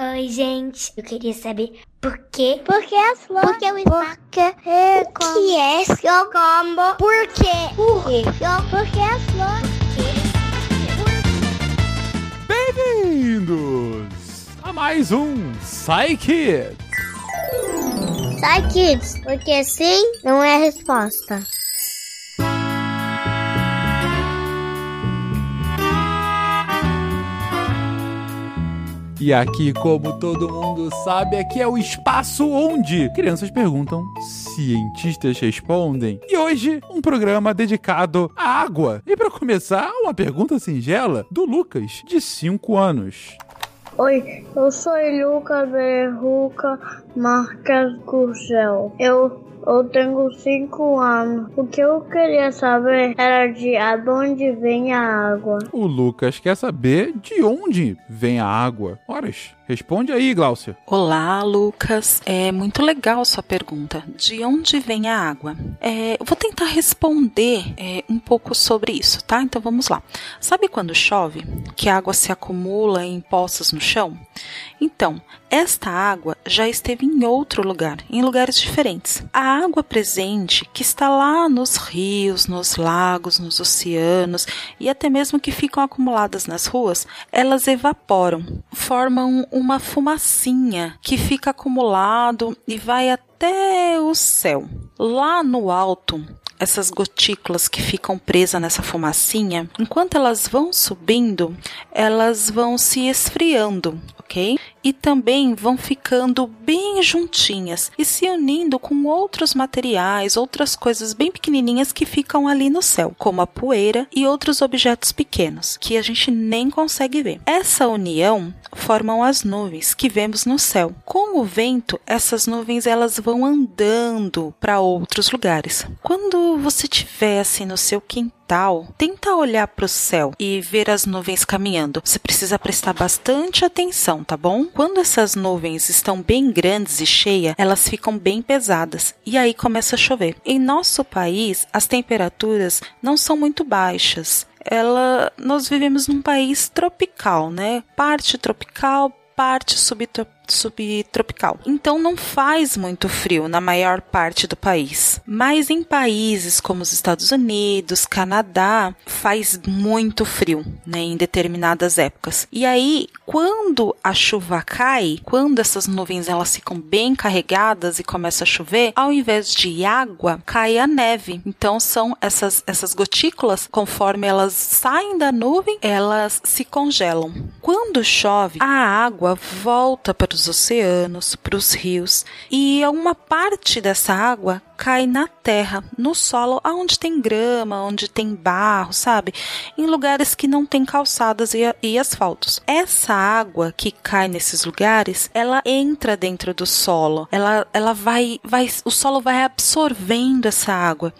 Oi, gente. Eu queria saber por quê? Por que as flores? Por que o Porque é o que é seu combo? Por quê? Por quê? Por que as flores? Bem-vindos a mais um Psy Kids. Sai, kids, porque sim não é a resposta. E aqui, como todo mundo sabe, aqui é o espaço onde crianças perguntam, cientistas respondem. E hoje, um programa dedicado à água. E para começar, uma pergunta singela do Lucas, de 5 anos. Oi, eu sou Lucas Berruca Marques Gurgel. Eu, eu tenho 5 anos. O que eu queria saber era de onde vem a água. O Lucas quer saber de onde vem a água. Horas, responde aí, Gláucia. Olá, Lucas. É muito legal sua pergunta. De onde vem a água? É, eu vou tentar responder é, um pouco sobre isso, tá? Então vamos lá. Sabe quando chove, que a água se acumula em poças no chão? Então, esta água já esteve em outro lugar, em lugares diferentes. A água presente, que está lá nos rios, nos lagos, nos oceanos e até mesmo que ficam acumuladas nas ruas, elas evaporam, formam uma fumacinha que fica acumulado e vai até o céu. Lá no alto, essas gotículas que ficam presas nessa fumacinha, enquanto elas vão subindo, elas vão se esfriando, ok? E também vão ficando bem juntinhas e se unindo com outros materiais, outras coisas bem pequenininhas que ficam ali no céu, como a poeira e outros objetos pequenos que a gente nem consegue ver. Essa união formam as nuvens que vemos no céu. Com o vento, essas nuvens elas vão andando para outros lugares. Quando você estiver assim no seu quintal, tenta olhar para o céu e ver as nuvens caminhando. Você precisa prestar bastante atenção, tá bom? Quando essas nuvens estão bem grandes e cheias, elas ficam bem pesadas e aí começa a chover. Em nosso país, as temperaturas não são muito baixas. Ela, nós vivemos num país tropical, né? Parte tropical, parte subtropical subtropical. Então não faz muito frio na maior parte do país. Mas em países como os Estados Unidos, Canadá, faz muito frio, né, em determinadas épocas. E aí, quando a chuva cai, quando essas nuvens elas ficam bem carregadas e começa a chover, ao invés de água, cai a neve. Então são essas essas gotículas, conforme elas saem da nuvem, elas se congelam. Quando chove, a água volta para os oceanos, para os rios, e uma parte dessa água cai na terra, no solo, aonde tem grama, onde tem barro, sabe? Em lugares que não tem calçadas e, e asfaltos. Essa água que cai nesses lugares, ela entra dentro do solo. Ela, ela vai, vai, o solo vai absorvendo essa água.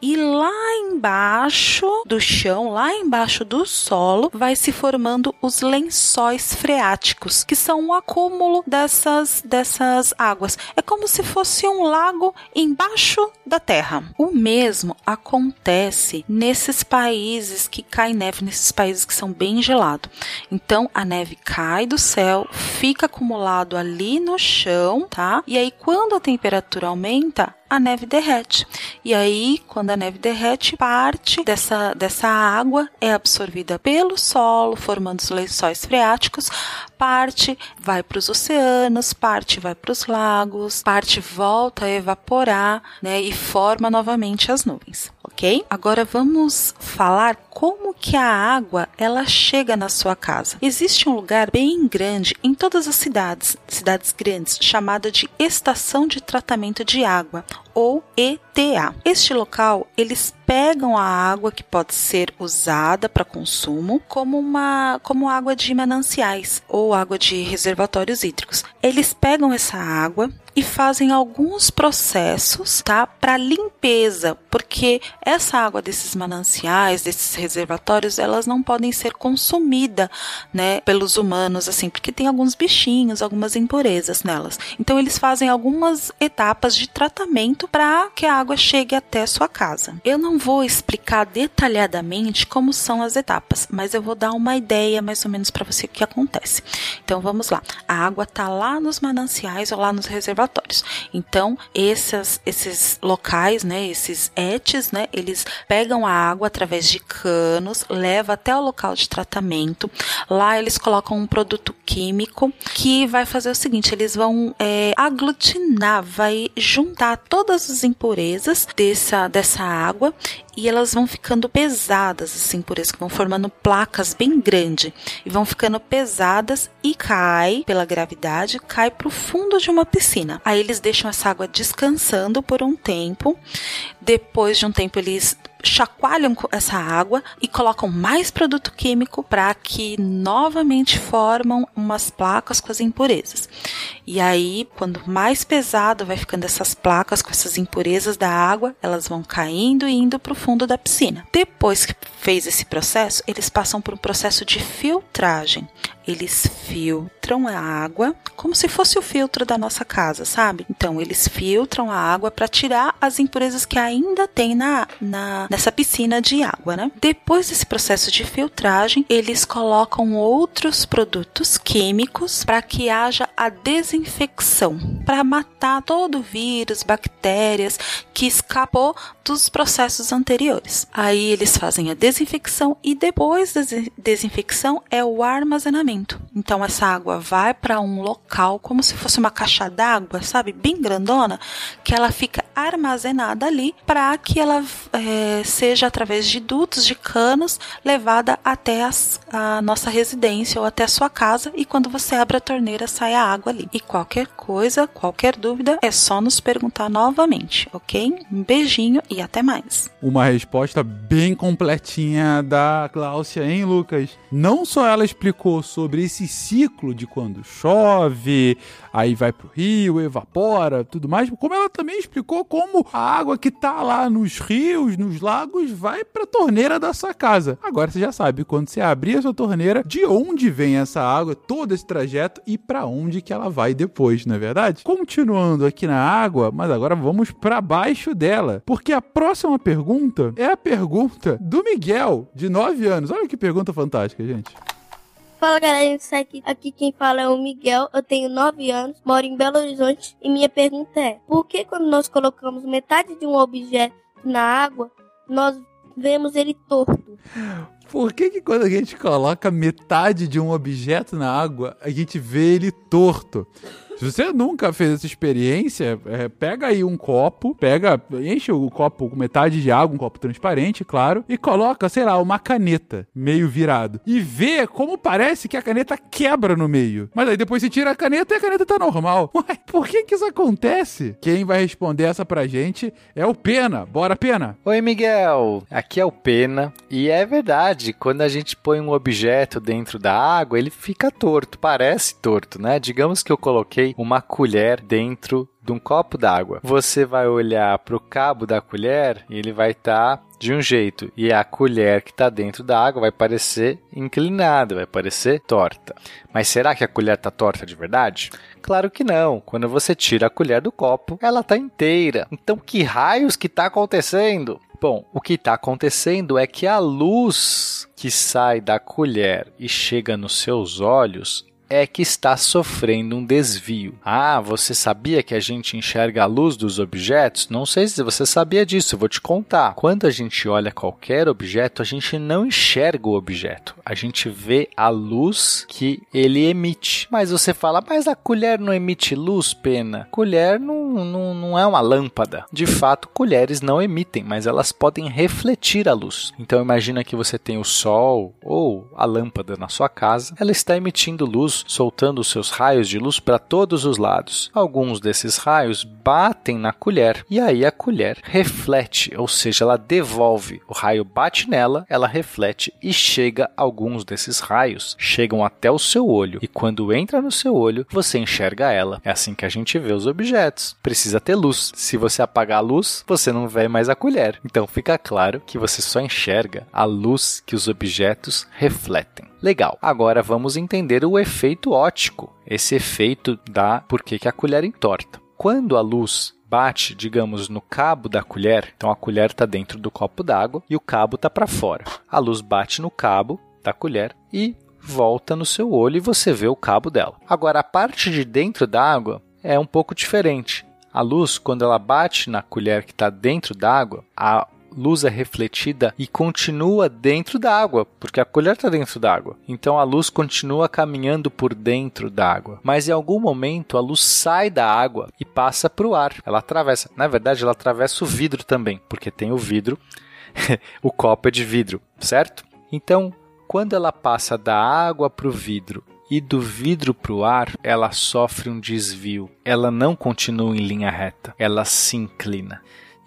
E lá embaixo do chão, lá embaixo do solo, vai se formando os lençóis freáticos, que são um acúmulo dessas, dessas águas. É como se fosse um lago embaixo da Terra. O mesmo acontece nesses países que cai neve, nesses países que são bem gelados. Então a neve cai do céu, fica acumulado ali no chão, tá? E aí quando a temperatura aumenta, a neve derrete. E aí, quando a neve derrete, parte dessa, dessa água é absorvida pelo solo, formando os lençóis freáticos, parte vai para os oceanos, parte vai para os lagos, parte volta a evaporar, né, e forma novamente as nuvens, ok? Agora vamos falar como que a água ela chega na sua casa. Existe um lugar bem grande em todas as cidades, cidades grandes, chamada de estação de tratamento de água ou ETA. Este local, eles pegam a água que pode ser usada para consumo como uma como água de mananciais ou água de reservatórios hídricos. Eles pegam essa água e fazem alguns processos, tá, para limpeza, porque essa água desses mananciais, desses reservatórios, elas não podem ser consumida, né, pelos humanos assim, porque tem alguns bichinhos, algumas impurezas nelas. Então eles fazem algumas etapas de tratamento tratamento para que a água chegue até sua casa. Eu não vou explicar detalhadamente como são as etapas, mas eu vou dar uma ideia mais ou menos para você o que acontece. Então vamos lá. A água está lá nos mananciais ou lá nos reservatórios. Então esses, esses locais, né, esses etes, né, eles pegam a água através de canos, leva até o local de tratamento. Lá eles colocam um produto químico que vai fazer o seguinte: eles vão é, aglutinar, vai juntar todas as impurezas dessa, dessa água e elas vão ficando pesadas, assim, por isso que vão formando placas bem grandes e vão ficando pesadas e cai pela gravidade, cai para o fundo de uma piscina. Aí eles deixam essa água descansando por um tempo. Depois de um tempo eles chacoalham essa água e colocam mais produto químico para que novamente formam umas placas com as impurezas. E aí, quando mais pesado vai ficando essas placas com essas impurezas da água, elas vão caindo e indo para o fundo da piscina. Depois que fez esse processo, eles passam por um processo de filtragem. Eles filtram a água como se fosse o filtro da nossa casa, sabe? Então, eles filtram a água para tirar as impurezas que ainda tem na, na, nessa piscina de água, né? Depois desse processo de filtragem, eles colocam outros produtos químicos para que haja a desinfecção, para matar todo o vírus, bactérias que escapou dos processos anteriores. Aí eles fazem a desinfecção e depois da desinfecção é o armazenamento. Então essa água vai para um local como se fosse uma caixa d'água, sabe, bem grandona, que ela fica armazenada ali para que ela é, seja através de dutos de canos levada até as, a nossa residência ou até a sua casa. E quando você abre a torneira sai a água ali. E qualquer coisa, qualquer dúvida é só nos perguntar novamente, ok? Um beijinho e até mais. Uma resposta bem completinha da Cláudia, hein, Lucas? Não só ela explicou sobre esse ciclo de quando chove, aí vai pro rio, evapora, tudo mais, como ela também explicou como a água que tá lá nos rios, nos lagos, vai pra torneira da sua casa. Agora você já sabe, quando você abrir a sua torneira, de onde vem essa água, todo esse trajeto e para onde que ela vai depois, não é verdade? Continuando aqui na água, mas agora vamos para baixo dela, porque a próxima pergunta é a pergunta do Miguel, de 9 anos. Olha que pergunta fantástica, gente. Fala galera, aqui, aqui quem fala é o Miguel, eu tenho 9 anos, moro em Belo Horizonte e minha pergunta é: por que quando nós colocamos metade de um objeto na água, nós vemos ele torto? Por que, que quando a gente coloca metade de um objeto na água, a gente vê ele torto? Se você nunca fez essa experiência, é, pega aí um copo, pega, enche o copo com metade de água, um copo transparente, claro, e coloca, sei lá, uma caneta meio virado. E vê como parece que a caneta quebra no meio. Mas aí depois você tira a caneta e a caneta tá normal. Ué, por que que isso acontece? Quem vai responder essa pra gente é o Pena. Bora, Pena! Oi, Miguel! Aqui é o Pena. E é verdade, quando a gente põe um objeto dentro da água, ele fica torto, parece torto, né? Digamos que eu coloquei uma colher dentro de um copo d'água. Você vai olhar para o cabo da colher e ele vai estar tá de um jeito e a colher que está dentro da água vai parecer inclinada, vai parecer torta. Mas será que a colher está torta de verdade? Claro que não. Quando você tira a colher do copo, ela está inteira. Então, que raios que está acontecendo? Bom, o que está acontecendo é que a luz que sai da colher e chega nos seus olhos é que está sofrendo um desvio. Ah, você sabia que a gente enxerga a luz dos objetos? Não sei se você sabia disso, eu vou te contar. Quando a gente olha qualquer objeto, a gente não enxerga o objeto, a gente vê a luz que ele emite. Mas você fala, mas a colher não emite luz, pena? Colher não, não, não é uma lâmpada. De fato, colheres não emitem, mas elas podem refletir a luz. Então imagina que você tem o sol ou a lâmpada na sua casa, ela está emitindo luz soltando seus raios de luz para todos os lados. Alguns desses raios batem na colher e aí a colher reflete, ou seja, ela devolve. O raio bate nela, ela reflete e chega alguns desses raios chegam até o seu olho e quando entra no seu olho, você enxerga ela. É assim que a gente vê os objetos. Precisa ter luz. Se você apagar a luz, você não vê mais a colher. Então fica claro que você só enxerga a luz que os objetos refletem. Legal. Agora vamos entender o efeito óptico, esse efeito da por que, a colher entorta. quando a luz bate, digamos, no cabo da colher, então a colher está dentro do copo d'água e o cabo está para fora. A luz bate no cabo da colher e volta no seu olho e você vê o cabo dela. Agora, a parte de dentro da água é um pouco diferente. A luz, quando ela bate na colher que está dentro da água, a luz é refletida e continua dentro da água, porque a colher está dentro da água. Então a luz continua caminhando por dentro da água. Mas em algum momento a luz sai da água e passa para o ar. Ela atravessa. Na verdade, ela atravessa o vidro também, porque tem o vidro. o copo é de vidro, certo? Então, quando ela passa da água para o vidro e do vidro para o ar, ela sofre um desvio. Ela não continua em linha reta, ela se inclina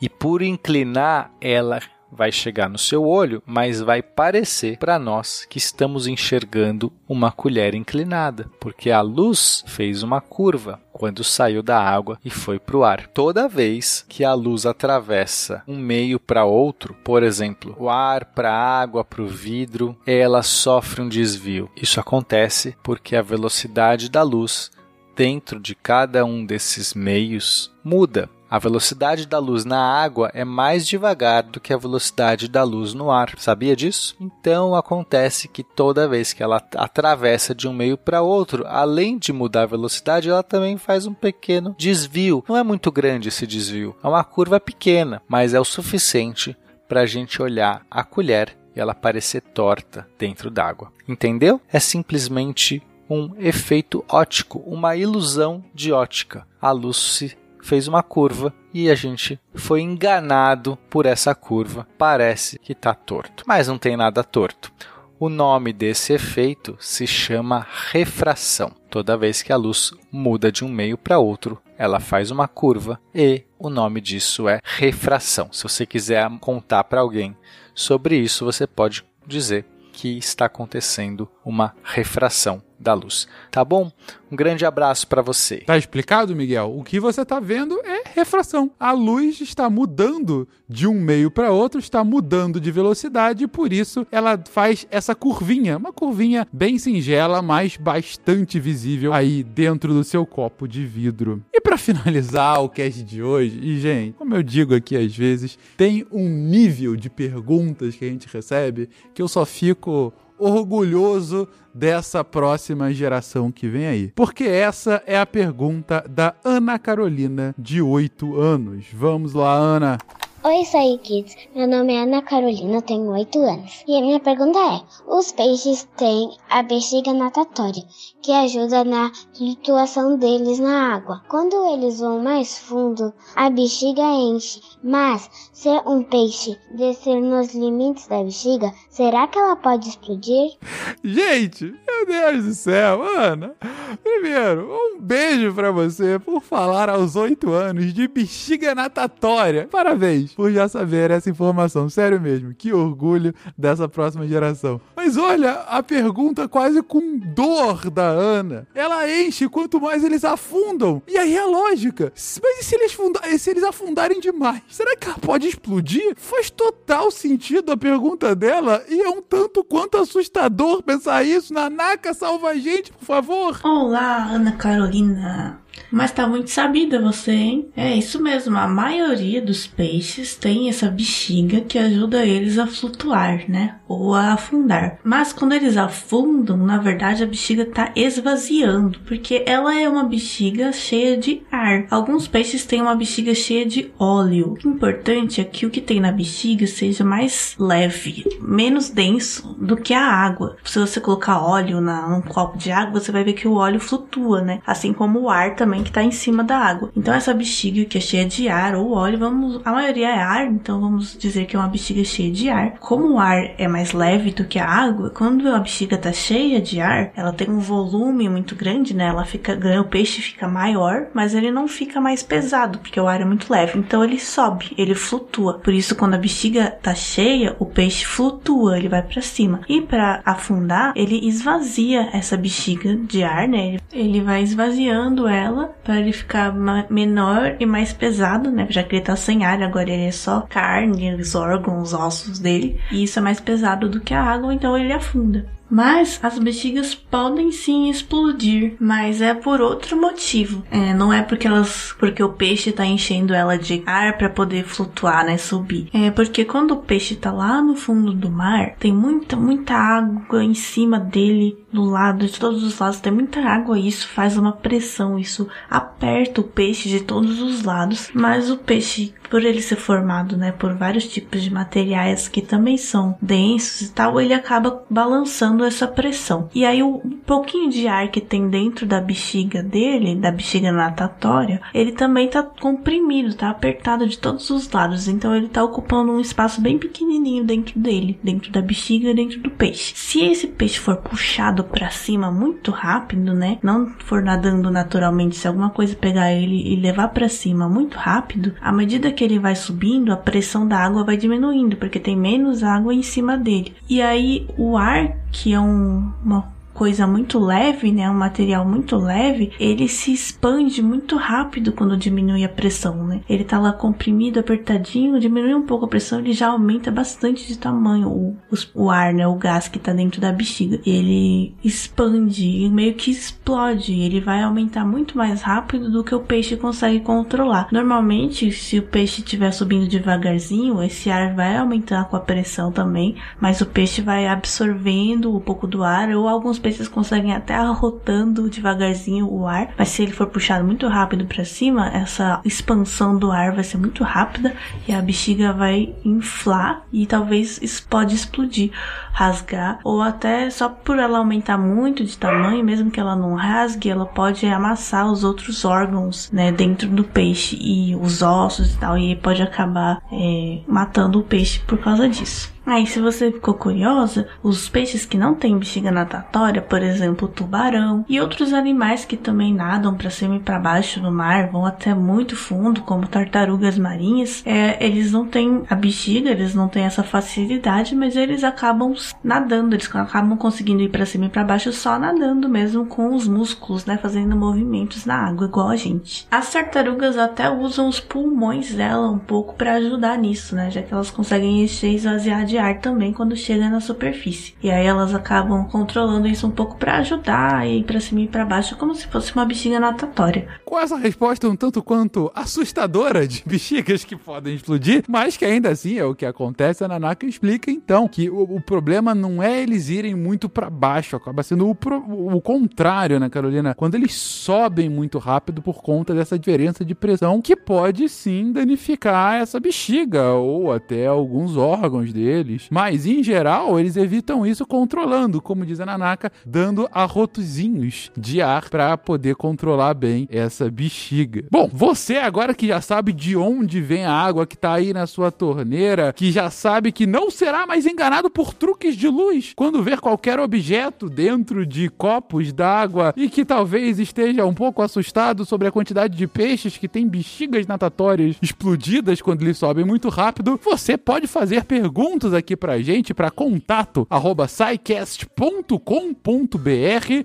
e por inclinar ela vai chegar no seu olho, mas vai parecer para nós que estamos enxergando uma colher inclinada, porque a luz fez uma curva quando saiu da água e foi para o ar. Toda vez que a luz atravessa um meio para outro, por exemplo, o ar para a água, para o vidro, ela sofre um desvio. Isso acontece porque a velocidade da luz dentro de cada um desses meios muda. A velocidade da luz na água é mais devagar do que a velocidade da luz no ar. Sabia disso? Então acontece que toda vez que ela atravessa de um meio para outro, além de mudar a velocidade, ela também faz um pequeno desvio. Não é muito grande esse desvio, é uma curva pequena, mas é o suficiente para a gente olhar a colher e ela parecer torta dentro d'água. Entendeu? É simplesmente um efeito óptico, uma ilusão de ótica. A luz se fez uma curva e a gente foi enganado por essa curva. Parece que está torto, mas não tem nada torto. O nome desse efeito se chama refração. Toda vez que a luz muda de um meio para outro, ela faz uma curva e o nome disso é refração. Se você quiser contar para alguém sobre isso, você pode dizer que está acontecendo uma refração da luz. Tá bom? Um grande abraço para você. Tá explicado, Miguel? O que você está vendo é refração. A luz está mudando de um meio para outro, está mudando de velocidade e por isso ela faz essa curvinha, uma curvinha bem singela, mas bastante visível aí dentro do seu copo de vidro. E para finalizar o cast de hoje, e gente, como eu digo aqui às vezes, tem um nível de perguntas que a gente recebe que eu só fico orgulhoso dessa próxima geração que vem aí? Porque essa é a pergunta da Ana Carolina, de 8 anos. Vamos lá, Ana. Oi, Sai Kids. Meu nome é Ana Carolina, tenho 8 anos. E a minha pergunta é: os peixes têm a bexiga natatória, que ajuda na flutuação deles na água. Quando eles vão mais fundo, a bexiga enche. Mas se um peixe descer nos limites da bexiga, será que ela pode explodir? Gente, meu Deus do céu, Ana. Primeiro, um beijo para você por falar aos 8 anos de bexiga natatória. Parabéns por já saber essa informação. Sério mesmo, que orgulho dessa próxima geração. Mas olha, a pergunta quase com dor da Ana. Ela enche quanto mais eles afundam. E aí é lógica. Mas e se eles, funda se eles afundarem demais? Será que ela pode explodir? Faz total sentido a pergunta dela e é um tanto quanto assustador pensar isso. Nanaka, salva a gente, por favor. Olá, Ana Carolina. Mas tá muito sabida você, hein? É isso mesmo, a maioria dos peixes tem essa bexiga que ajuda eles a flutuar, né? Ou a afundar. Mas quando eles afundam, na verdade a bexiga tá esvaziando, porque ela é uma bexiga cheia de ar. Alguns peixes têm uma bexiga cheia de óleo. O importante é que o que tem na bexiga seja mais leve, menos denso do que a água. Se você colocar óleo na, num copo de água, você vai ver que o óleo flutua, né? Assim como o ar também que está em cima da água. Então essa bexiga que é cheia de ar ou óleo, vamos, a maioria é ar, então vamos dizer que é uma bexiga cheia de ar. Como o ar é mais leve do que a água, quando a bexiga está cheia de ar, ela tem um volume muito grande, né? Ela fica, o peixe fica maior, mas ele não fica mais pesado, porque o ar é muito leve. Então ele sobe, ele flutua. Por isso quando a bexiga tá cheia, o peixe flutua, ele vai para cima. E para afundar, ele esvazia essa bexiga de ar, né? Ele vai esvaziando ela para ele ficar menor e mais pesado, né? Já que ele tá sem ar, agora ele é só carne, os órgãos, os ossos dele. E isso é mais pesado do que a água, então ele afunda. Mas as bexigas podem sim explodir, mas é por outro motivo. É, não é porque elas, porque o peixe está enchendo ela de ar para poder flutuar, né, subir. É porque quando o peixe está lá no fundo do mar, tem muita, muita água em cima dele, do lado, de todos os lados, tem muita água e isso faz uma pressão, isso aperta o peixe de todos os lados, mas o peixe por ele ser formado, né, por vários tipos de materiais que também são densos e tal, ele acaba balançando essa pressão. E aí o pouquinho de ar que tem dentro da bexiga dele, da bexiga natatória, ele também tá comprimido, tá apertado de todos os lados. Então ele tá ocupando um espaço bem pequenininho dentro dele, dentro da bexiga, dentro do peixe. Se esse peixe for puxado para cima muito rápido, né, não for nadando naturalmente, se alguma coisa pegar ele e levar para cima muito rápido, à medida que ele vai subindo, a pressão da água vai diminuindo, porque tem menos água em cima dele. E aí o ar, que é um, uma coisa muito leve, né, um material muito leve, ele se expande muito rápido quando diminui a pressão, né? Ele tá lá comprimido, apertadinho, diminui um pouco a pressão, ele já aumenta bastante de tamanho o, o ar, né, o gás que tá dentro da bexiga. Ele expande e meio que explode, ele vai aumentar muito mais rápido do que o peixe consegue controlar. Normalmente, se o peixe estiver subindo devagarzinho, esse ar vai aumentar com a pressão também, mas o peixe vai absorvendo um pouco do ar ou alguns peixes conseguem até arrotando devagarzinho o ar, mas se ele for puxado muito rápido para cima, essa expansão do ar vai ser muito rápida e a bexiga vai inflar e talvez pode explodir, rasgar, ou até só por ela aumentar muito de tamanho, mesmo que ela não rasgue, ela pode amassar os outros órgãos, né, dentro do peixe e os ossos e tal, e pode acabar é, matando o peixe por causa disso. Aí, se você ficou curiosa, os peixes que não têm bexiga natatória, por exemplo, o tubarão e outros animais que também nadam para cima e para baixo no mar, vão até muito fundo, como tartarugas marinhas, é, eles não têm a bexiga, eles não têm essa facilidade, mas eles acabam nadando, eles acabam conseguindo ir para cima e para baixo só nadando mesmo com os músculos, né, fazendo movimentos na água igual a gente. As tartarugas até usam os pulmões dela um pouco para ajudar nisso, né, já que elas conseguem encher e esvaziar de de ar também quando chega na superfície. E aí elas acabam controlando isso um pouco para ajudar ir para cima e para baixo, como se fosse uma bexiga natatória. Com essa resposta um tanto quanto assustadora de bexigas que podem explodir, mas que ainda assim é o que acontece, a Nanaka explica então que o, o problema não é eles irem muito para baixo, acaba sendo o, pro, o contrário, né, Carolina? Quando eles sobem muito rápido por conta dessa diferença de pressão que pode sim danificar essa bexiga ou até alguns órgãos dele deles. Mas, em geral, eles evitam isso controlando, como diz a Nanaka, dando arrotozinhos de ar para poder controlar bem essa bexiga. Bom, você agora que já sabe de onde vem a água que tá aí na sua torneira, que já sabe que não será mais enganado por truques de luz quando ver qualquer objeto dentro de copos d'água e que talvez esteja um pouco assustado sobre a quantidade de peixes que têm bexigas natatórias explodidas quando eles sobem muito rápido, você pode fazer perguntas aqui pra gente para contato arroba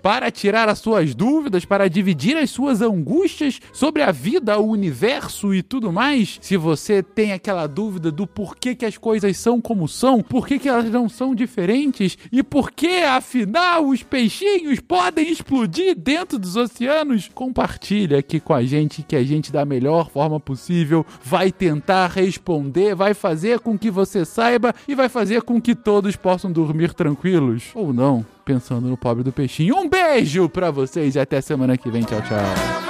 para tirar as suas dúvidas, para dividir as suas angústias sobre a vida, o universo e tudo mais. Se você tem aquela dúvida do porquê que as coisas são como são, por que elas não são diferentes e por que afinal os peixinhos podem explodir dentro dos oceanos, compartilha aqui com a gente que a gente da melhor forma possível vai tentar responder, vai fazer com que você saiba e vai fazer com que todos possam dormir tranquilos ou não, pensando no pobre do peixinho. Um beijo para vocês e até semana que vem. Tchau, tchau.